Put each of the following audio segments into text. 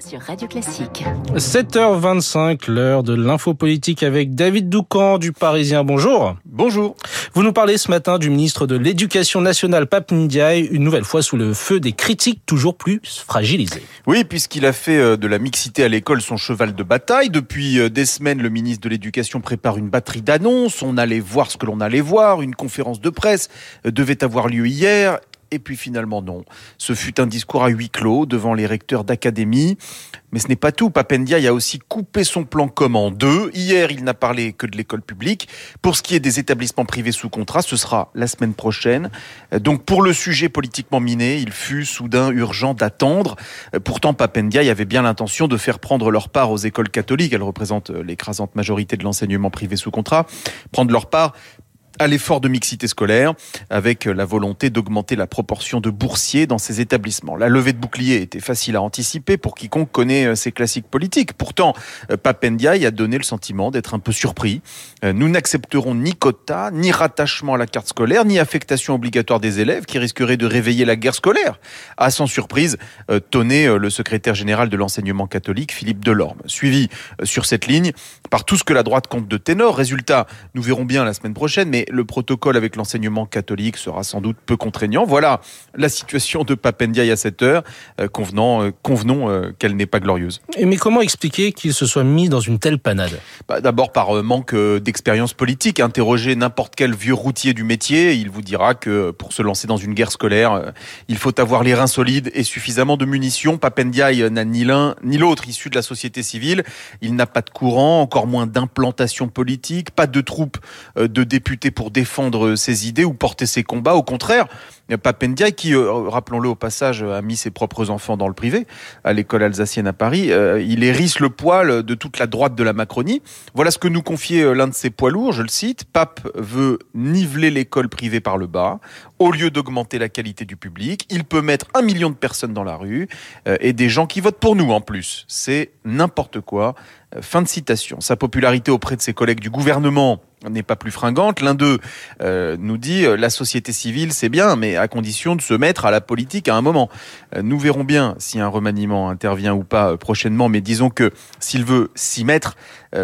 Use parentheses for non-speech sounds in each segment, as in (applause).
sur Radio Classique. 7h25, l'heure de l'info politique avec David Doucan du Parisien. Bonjour. Bonjour. Vous nous parlez ce matin du ministre de l'Éducation nationale, Pape Ndiaye, une nouvelle fois sous le feu des critiques toujours plus fragilisées. Oui, puisqu'il a fait euh, de la mixité à l'école son cheval de bataille. Depuis euh, des semaines, le ministre de l'Éducation prépare une batterie d'annonces. On allait voir ce que l'on allait voir. Une conférence de presse euh, devait avoir lieu hier et puis finalement non. Ce fut un discours à huis clos devant les recteurs d'académie. Mais ce n'est pas tout. Papendia a aussi coupé son plan comme en deux. Hier, il n'a parlé que de l'école publique. Pour ce qui est des établissements privés sous contrat, ce sera la semaine prochaine. Donc pour le sujet politiquement miné, il fut soudain urgent d'attendre. Pourtant, Papendia avait bien l'intention de faire prendre leur part aux écoles catholiques. Elles représentent l'écrasante majorité de l'enseignement privé sous contrat. Prendre leur part à l'effort de mixité scolaire, avec la volonté d'augmenter la proportion de boursiers dans ces établissements. La levée de bouclier était facile à anticiper pour quiconque connaît euh, ces classiques politiques. Pourtant, euh, Papendiaï a donné le sentiment d'être un peu surpris. Euh, nous n'accepterons ni quota, ni rattachement à la carte scolaire, ni affectation obligatoire des élèves qui risquerait de réveiller la guerre scolaire. À sans surprise, tenait le secrétaire général de l'enseignement catholique, Philippe Delorme. Suivi sur cette ligne par tout ce que la droite compte de ténor. Résultat, nous verrons bien la semaine prochaine, mais le protocole avec l'enseignement catholique sera sans doute peu contraignant. Voilà la situation de Papendiaï à cette heure, euh, convenant, euh, convenons euh, qu'elle n'est pas glorieuse. Et mais comment expliquer qu'il se soit mis dans une telle panade? Bah, D'abord par manque d'expérience politique. Interrogez n'importe quel vieux routier du métier, il vous dira que pour se lancer dans une guerre scolaire, il faut avoir les reins solides et suffisamment de munitions. Papendiaï n'a ni l'un ni l'autre issu de la société civile. Il n'a pas de courant, encore moins d'implantation politique, pas de troupes de députés pour défendre ses idées ou porter ses combats. Au contraire, Papendia, qui, euh, rappelons-le au passage, a mis ses propres enfants dans le privé à l'école alsacienne à Paris, euh, il hérisse le poil de toute la droite de la Macronie. Voilà ce que nous confiait euh, l'un de ses poids lourds, je le cite. Pape veut niveler l'école privée par le bas, au lieu d'augmenter la qualité du public. Il peut mettre un million de personnes dans la rue et des gens qui votent pour nous en plus. C'est n'importe quoi. Fin de citation. Sa popularité auprès de ses collègues du gouvernement n'est pas plus fringante. L'un d'eux euh, nous dit euh, la société civile c'est bien, mais à condition de se mettre à la politique à un moment. Euh, nous verrons bien si un remaniement intervient ou pas prochainement, mais disons que s'il veut s'y mettre,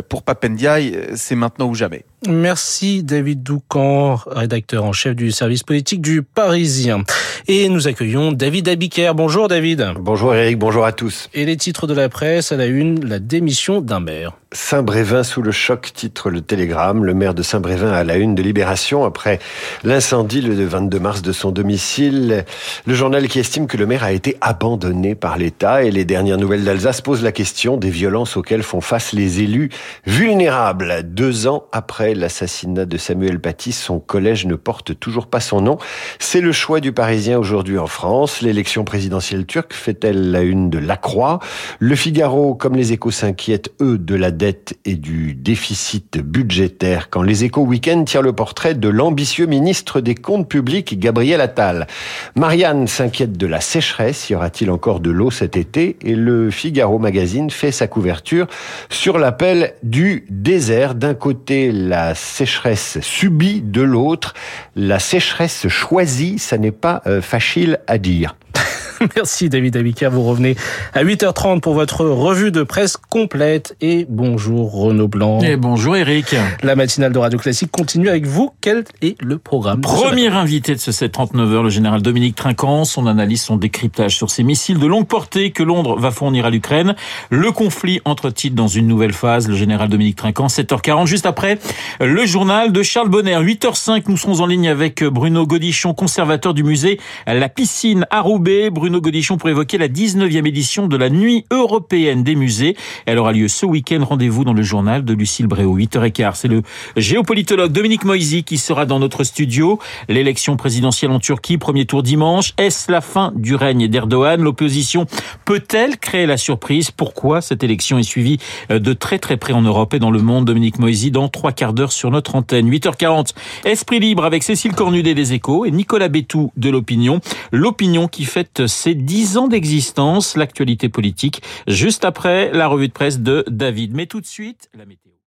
pour Papendiaï, c'est maintenant ou jamais. Merci David Doucan, rédacteur en chef du service politique du Parisien. Et nous accueillons David Abiker. Bonjour David. Bonjour Eric, bonjour à tous. Et les titres de la presse à la une, la démission d'un maire. Saint-Brévin sous le choc, titre le Télégramme. Le maire de Saint-Brévin à la une de Libération après l'incendie le 22 mars de son domicile. Le journal qui estime que le maire a été abandonné par l'État et les dernières nouvelles d'Alsace posent la question des violences auxquelles font face les élus vulnérables. Deux ans après l'assassinat de Samuel Paty, son collège ne porte toujours pas son nom. C'est le choix du Parisien aujourd'hui en France. L'élection présidentielle turque fait-elle la une de la Croix? Le Figaro, comme les échos s'inquiètent, eux, de la dette et du déficit budgétaire quand les échos week-end tirent le portrait de l'ambitieux ministre des Comptes publics, Gabriel Attal. Marianne s'inquiète de la sécheresse. Y aura-t-il encore de l'eau cet été? Et le Figaro Magazine fait sa couverture sur l'appel du désert. D'un côté, la sécheresse subie, de l'autre, la sécheresse choisie. Ça n'est pas euh, facile à dire. (laughs) (laughs) Merci David Abika. Vous revenez à 8h30 pour votre revue de presse complète. Et bonjour Renaud Blanc. Et bonjour Eric. La matinale de Radio Classique continue avec vous. Quel est le programme Premier invité de ce 739h, le général Dominique Trinquant. Son analyse, son décryptage sur ces missiles de longue portée que Londres va fournir à l'Ukraine. Le conflit entre-t-il dans une nouvelle phase? Le général Dominique Trinquant, 7h40. Juste après, le journal de Charles Bonner. 8h05, nous serons en ligne avec Bruno Godichon, conservateur du musée La Piscine à Roubaix. Bruno Godichon pour évoquer la 19e édition de la Nuit européenne des musées. Elle aura lieu ce week-end. Rendez-vous dans le journal de Lucille Bréau, 8h15. C'est le géopolitologue Dominique Moisy qui sera dans notre studio. L'élection présidentielle en Turquie, premier tour dimanche. Est-ce la fin du règne d'Erdogan? L'opposition peut-elle créer la surprise? Pourquoi cette élection est suivie euh, de très très près en Europe et dans le monde? Dominique Moisy dans trois quarts d'heure sur notre antenne. 8h40. Esprit libre avec Cécile Cornudet des Échos et Nicolas Bétou de l'Opinion. L'Opinion qui fête ses dix ans d'existence, l'actualité politique, juste après la revue de presse de David. Mais tout de suite.